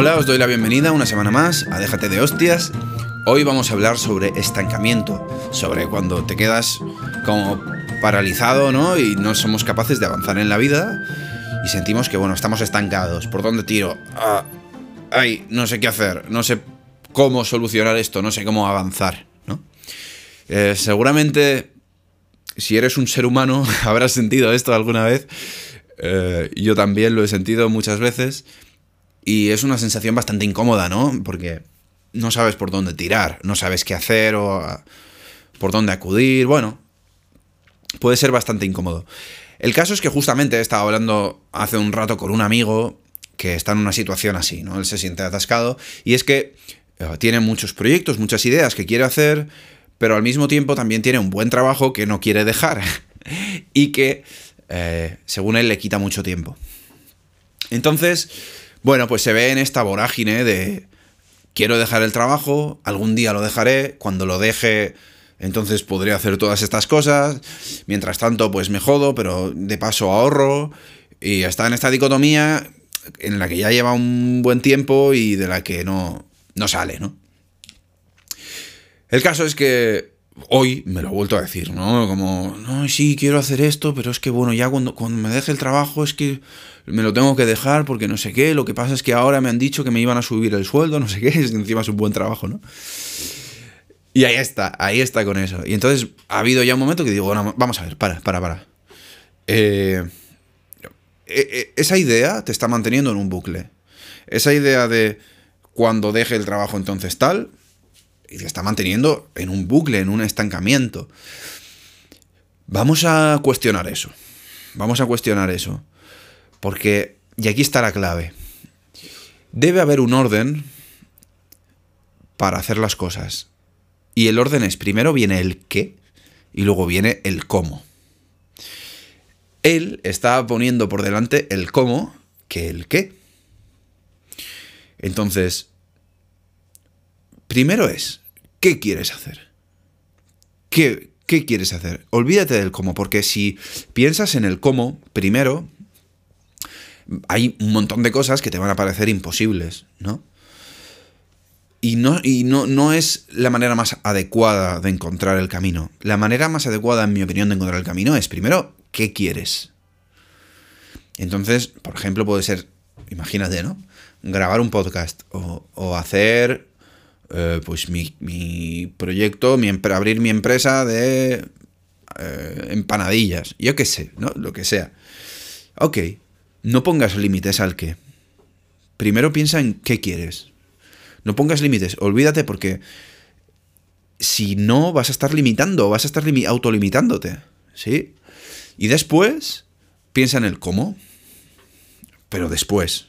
Hola, os doy la bienvenida una semana más a Déjate de hostias. Hoy vamos a hablar sobre estancamiento, sobre cuando te quedas como paralizado, ¿no? Y no somos capaces de avanzar en la vida y sentimos que, bueno, estamos estancados. ¿Por dónde tiro? Ah, ay, no sé qué hacer, no sé cómo solucionar esto, no sé cómo avanzar, ¿no? Eh, seguramente, si eres un ser humano, habrás sentido esto alguna vez. Eh, yo también lo he sentido muchas veces. Y es una sensación bastante incómoda, ¿no? Porque no sabes por dónde tirar, no sabes qué hacer o por dónde acudir. Bueno, puede ser bastante incómodo. El caso es que justamente he estado hablando hace un rato con un amigo que está en una situación así, ¿no? Él se siente atascado y es que eh, tiene muchos proyectos, muchas ideas que quiere hacer, pero al mismo tiempo también tiene un buen trabajo que no quiere dejar y que, eh, según él, le quita mucho tiempo. Entonces, bueno, pues se ve en esta vorágine de quiero dejar el trabajo, algún día lo dejaré, cuando lo deje entonces podré hacer todas estas cosas, mientras tanto pues me jodo, pero de paso ahorro y está en esta dicotomía en la que ya lleva un buen tiempo y de la que no, no sale, ¿no? El caso es que hoy me lo he vuelto a decir, ¿no? Como, no, sí, quiero hacer esto, pero es que bueno, ya cuando, cuando me deje el trabajo es que me lo tengo que dejar porque no sé qué, lo que pasa es que ahora me han dicho que me iban a subir el sueldo, no sé qué, es encima es un buen trabajo, ¿no? Y ahí está, ahí está con eso. Y entonces ha habido ya un momento que digo, bueno, vamos a ver, para, para, para. Eh, e, e, esa idea te está manteniendo en un bucle. Esa idea de cuando deje el trabajo entonces tal, y te está manteniendo en un bucle, en un estancamiento. Vamos a cuestionar eso. Vamos a cuestionar eso. Porque, y aquí está la clave, debe haber un orden para hacer las cosas. Y el orden es, primero viene el qué y luego viene el cómo. Él está poniendo por delante el cómo que el qué. Entonces, primero es, ¿qué quieres hacer? ¿Qué, ¿Qué quieres hacer? Olvídate del cómo, porque si piensas en el cómo, primero, hay un montón de cosas que te van a parecer imposibles, ¿no? Y, no, y no, no es la manera más adecuada de encontrar el camino. La manera más adecuada, en mi opinión, de encontrar el camino es, primero, ¿qué quieres? Entonces, por ejemplo, puede ser, imagínate, ¿no? Grabar un podcast o, hacer, eh, pues, mi, proyecto, mi, abrir mi empresa de eh, empanadillas, yo qué sé, ¿no? Lo que sea. Ok, no pongas límites al qué. Primero piensa en qué quieres. No pongas límites, olvídate porque si no vas a estar limitando, vas a estar autolimitándote, ¿sí? Y después piensa en el cómo, pero después.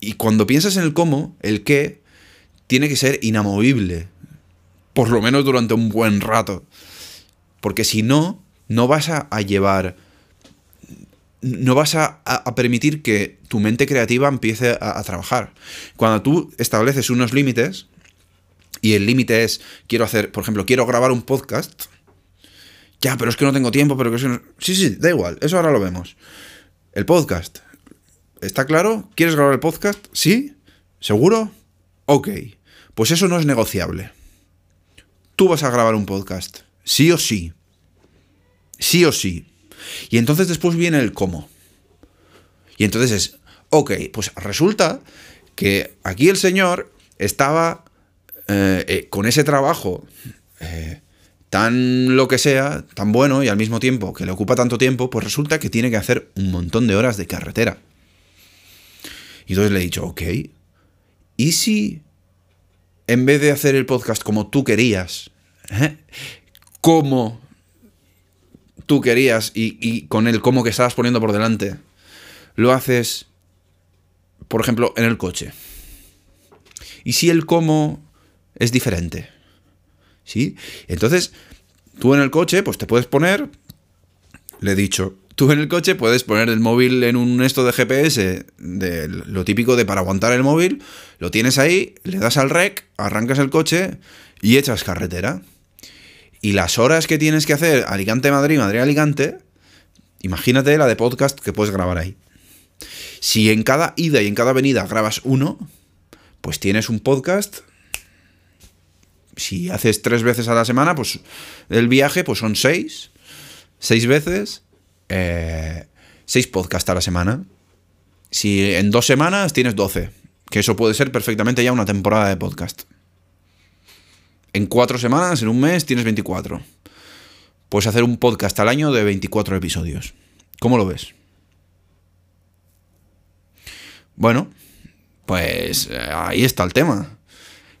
Y cuando piensas en el cómo, el qué tiene que ser inamovible, por lo menos durante un buen rato. Porque si no, no vas a, llevar no vas a, permitir que tu mente creativa empiece a, trabajar. Cuando tú estableces unos límites, y el límite es, quiero hacer, por ejemplo, quiero grabar un podcast, ya, pero es que no tengo tiempo, pero que Sí, sí, da igual, eso ahora lo vemos. El podcast. ¿Está claro? ¿Quieres grabar el podcast? ¿Sí? ¿Seguro? Ok. Pues eso no es negociable. Tú vas a grabar un podcast. Sí o sí. Sí o sí. Y entonces después viene el cómo. Y entonces es, ok, pues resulta que aquí el señor estaba eh, eh, con ese trabajo eh, tan lo que sea, tan bueno y al mismo tiempo que le ocupa tanto tiempo, pues resulta que tiene que hacer un montón de horas de carretera. Y entonces le he dicho, ok, ¿y si en vez de hacer el podcast como tú querías, como tú querías y, con el cómo que estabas poniendo por delante, lo haces, por ejemplo, en el coche. ¿Y si el cómo es diferente? ¿Sí? Entonces, tú en el coche, pues te puedes poner, le he dicho, tú en el coche puedes poner el móvil en un esto de GPS, de lo típico de para aguantar el móvil, lo tienes ahí, le das al rec, arrancas el coche y echas carretera. Y las horas que tienes que hacer Alicante-Madrid, Madrid-Alicante, imagínate la de podcast que puedes grabar ahí. Si en cada ida y en cada venida grabas uno, pues tienes un podcast. Si haces tres veces a la semana, pues el viaje, pues son seis. Seis veces. Eh, seis podcasts a la semana. Si en dos semanas tienes doce. Que eso puede ser perfectamente ya una temporada de podcast. En cuatro semanas, en un mes, tienes 24. Puedes hacer un podcast al año de 24 episodios. ¿Cómo lo ves? Bueno, pues eh, ahí está el tema.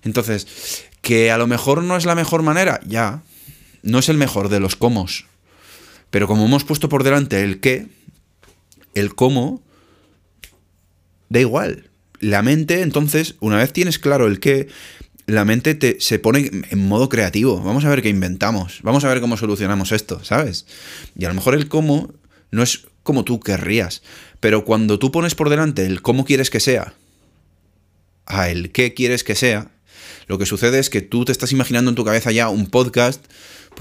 Entonces, que a lo mejor no es la mejor manera, ya. No es el mejor de los cómo. Pero como hemos puesto por delante el qué, el cómo, da igual. La mente, entonces, una vez tienes claro el qué, la mente te, se pone en modo creativo. Vamos a ver qué inventamos. Vamos a ver cómo solucionamos esto, ¿sabes? Y a lo mejor el cómo no es como tú querrías. Pero cuando tú pones por delante el cómo quieres que sea a el qué quieres que sea, lo que sucede es que tú te estás imaginando en tu cabeza ya un podcast,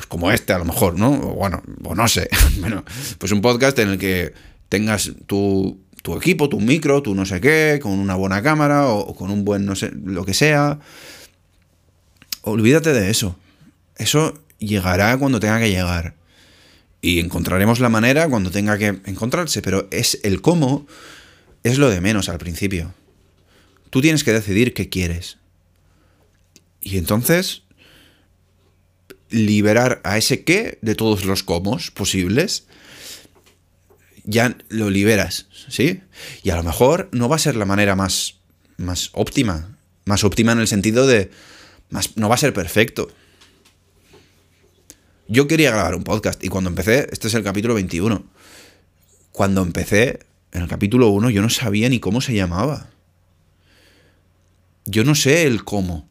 pues como este a lo mejor, ¿no? O bueno, o no sé. bueno, pues un podcast en el que tengas tu, tu equipo, tu micro, tu no sé qué, con una buena cámara o, con un buen no sé, lo que sea. Olvídate de eso. Eso llegará cuando tenga que llegar. Y encontraremos la manera cuando tenga que encontrarse, pero es el cómo es lo de menos al principio. Tú tienes que decidir qué quieres. Y entonces liberar a ese qué de todos los cómo posibles, ya lo liberas, ¿sí? Y a lo mejor no va a ser la manera más, más óptima, más óptima en el sentido de, más, no va a ser perfecto, yo quería grabar un podcast y cuando empecé, este es el capítulo 21, cuando empecé en el capítulo 1 yo no sabía ni cómo se llamaba. Yo no sé el cómo,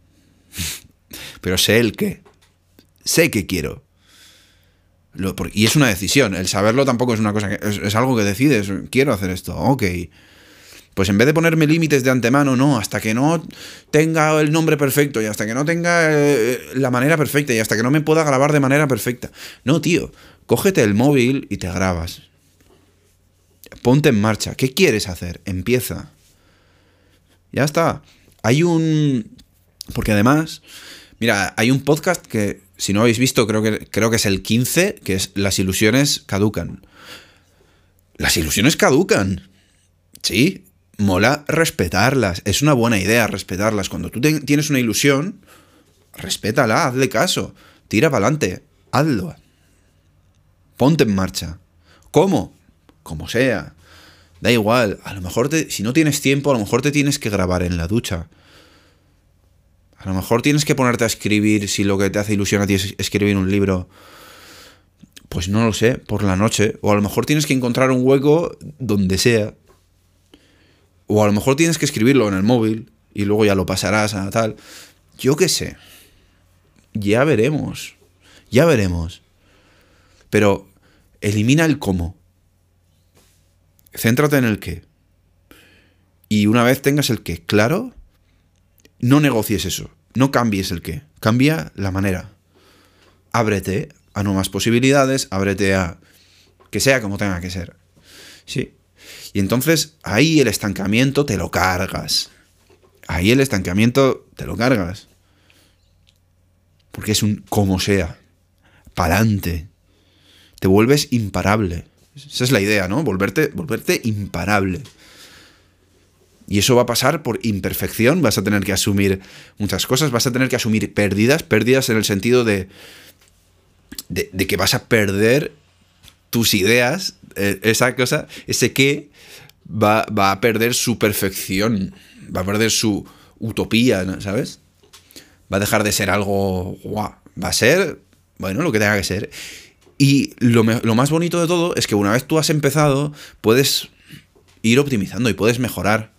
pero sé el qué. Sé que quiero. y es una decisión. El saberlo tampoco es una cosa que. Es, algo que decides. Quiero hacer esto. Ok. Pues en vez de ponerme límites de antemano, no, hasta que no tenga el nombre perfecto y hasta que no tenga eh, la manera perfecta y hasta que no me pueda grabar de manera perfecta. No, tío, cógete el móvil y te grabas. Ponte en marcha. ¿Qué quieres hacer? Empieza. Ya está. Hay un... Porque además, mira, hay un podcast que, si no habéis visto, creo que, creo que es el 15, que es Las ilusiones caducan. Las ilusiones caducan. Sí, mola respetarlas. Es una buena idea respetarlas. Cuando tú tienes una ilusión, respétala, hazle caso. Tira para adelante, hazlo. Ponte en marcha. ¿Cómo? Como sea. Da igual. A lo mejor si no tienes tiempo, a lo mejor te tienes que grabar en la ducha. A lo mejor tienes que ponerte a escribir si lo que te hace ilusión a ti es escribir un libro. Pues no lo sé, por la noche. O a lo mejor tienes que encontrar un hueco donde sea o a lo mejor tienes que escribirlo en el móvil y luego ya lo pasarás a tal. Yo qué sé. Ya veremos. Ya veremos. Pero elimina el cómo. Céntrate en el qué. Y una vez tengas el qué claro, no negocies eso. No cambies el qué. Cambia la manera. Ábrete a nuevas posibilidades, ábrete a que sea como tenga que ser. Sí. Y entonces ahí el estancamiento te lo cargas. Ahí el estancamiento te lo cargas. Porque es un como sea. Pa'lante. Te vuelves imparable. Esa es la idea, ¿no? Volverte, volverte imparable. Y eso va a pasar por imperfección, vas a tener que asumir muchas cosas, vas a tener que asumir pérdidas, pérdidas en el sentido de, de, que vas a perder tus ideas, eh, esa cosa, ese qué, va, a perder su perfección, va a perder su utopía, ¿sabes? Va a dejar de ser algo guau. Va a ser, bueno, lo que tenga que ser. Y lo, lo, más bonito de todo es que una vez tú has empezado, puedes ir optimizando y puedes mejorar.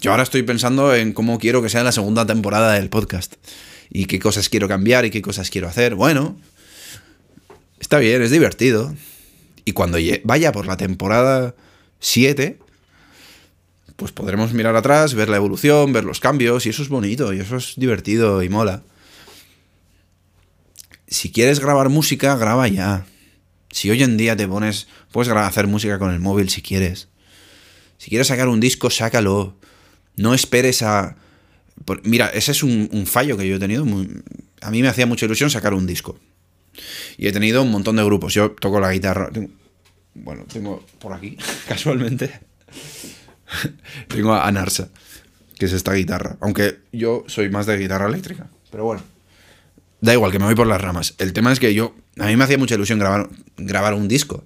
Yo ahora estoy pensando en cómo quiero que sea la segunda temporada del podcast. Y qué cosas quiero cambiar y qué cosas quiero hacer. Bueno, está bien, es divertido. Y cuando vaya por la temporada 7, pues podremos mirar atrás, ver la evolución, ver los cambios, y eso es bonito, y eso es divertido y mola. Si quieres grabar música, graba ya. Si hoy en día te pones, puedes hacer música con el móvil si quieres. Si quieres sacar un disco, sácalo. No esperes a mira, ese es un, fallo que yo he tenido. a mí me hacía mucha ilusión sacar un disco. Y he tenido un montón de grupos. Yo toco la guitarra. bueno, tengo por aquí, casualmente. tengo a Narsa, que es esta guitarra. Aunque yo soy más de guitarra eléctrica. Pero bueno. Da igual, que me voy por las ramas. El tema es que yo. A mí me hacía mucha ilusión grabar, grabar un disco.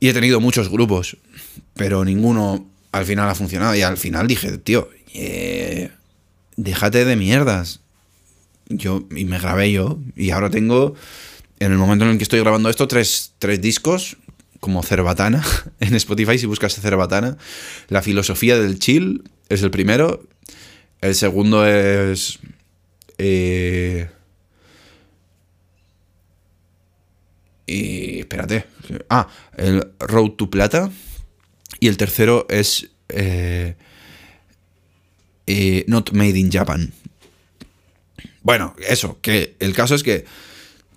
Y he tenido muchos grupos. Pero ninguno al final ha funcionado. Y al final dije, tío, eh, déjate de mierdas. Yo, y me grabé yo. Y ahora tengo, en el momento en el que estoy grabando esto, tres, tres discos como Cerbatana en Spotify. Si buscas Cerbatana, la filosofía del chill es el primero. El segundo es. Eh, y espérate. Ah, el Road to Plata. Y el tercero es. Eh, eh, not Made in Japan. Bueno, eso, que el caso es que,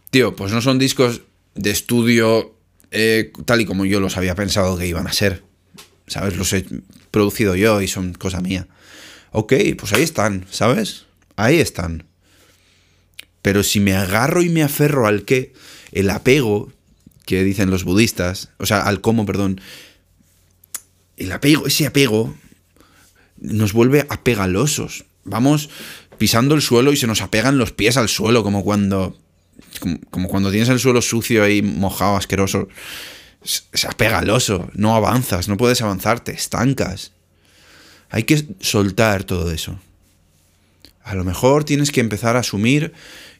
tío, pues no son discos de estudio eh, tal y como yo los había pensado que iban a ser. ¿Sabes? Los he producido yo y son cosa mía. Ok, pues ahí están, ¿sabes? Ahí están. Pero si me agarro y me aferro al que, el apego que dicen los budistas, o sea, al cómo, perdón, el apego, ese apego nos vuelve apegalosos. Vamos pisando el suelo y se nos apegan los pies al suelo, como cuando. Como, cuando tienes el suelo sucio y mojado, asqueroso. Es apegaloso, no avanzas, no puedes avanzar, te estancas. Hay que soltar todo eso. A lo mejor tienes que empezar a asumir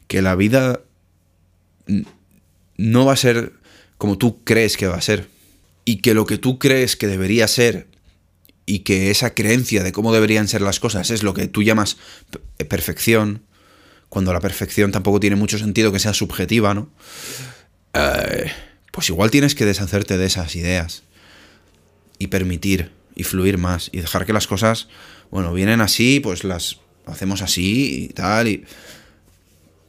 que la vida no va a ser como tú crees que va a ser. Y que lo que tú crees que debería ser y que esa creencia de cómo deberían ser las cosas es lo que tú llamas perfección, cuando la perfección tampoco tiene mucho sentido que sea subjetiva, ¿no? Eh, pues igual tienes que deshacerte de esas ideas y permitir y fluir más y dejar que las cosas, bueno, vienen así, pues las hacemos así y tal y,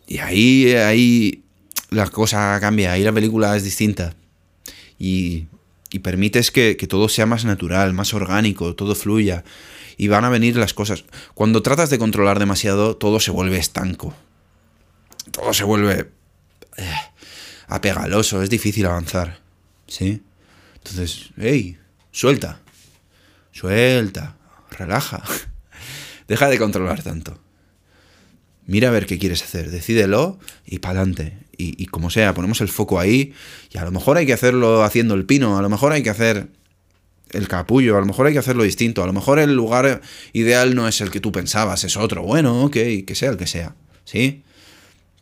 y ahí, ahí la cosa cambia, ahí la película es distinta y y permites que, todo sea más natural, más orgánico, todo fluya. Y van a venir las cosas. Cuando tratas de controlar demasiado, todo se vuelve estanco. Todo se vuelve eh, apegaloso, es difícil avanzar. ¿Sí? Entonces, hey, suelta. Suelta. Relaja. Deja de controlar tanto. Mira a ver qué quieres hacer, decídelo y pa'lante y, como sea, ponemos el foco ahí y a lo mejor hay que hacerlo haciendo el pino, a lo mejor hay que hacer el capullo, a lo mejor hay que hacerlo distinto, a lo mejor el lugar ideal no es el que tú pensabas, es otro, bueno, ok, que sea el que sea, ¿sí?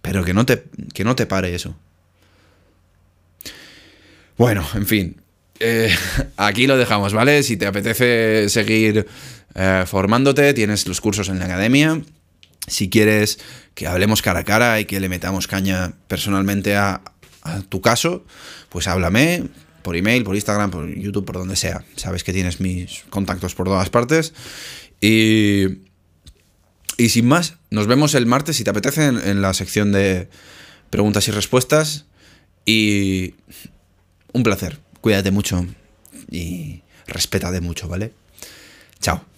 Pero que no te, que no te pare eso. Bueno, en fin, eh, aquí lo dejamos, ¿vale? Si te apetece seguir eh, formándote, tienes los cursos en la academia. Si quieres que hablemos cara a cara y que le metamos caña personalmente a, tu caso, pues háblame por email, por Instagram, por YouTube, por donde sea. Sabes que tienes mis contactos por todas partes. Y, y sin más, nos vemos el martes si te apetece en, la sección de preguntas y respuestas. Y un placer. Cuídate mucho y respétate mucho, ¿vale? Chao.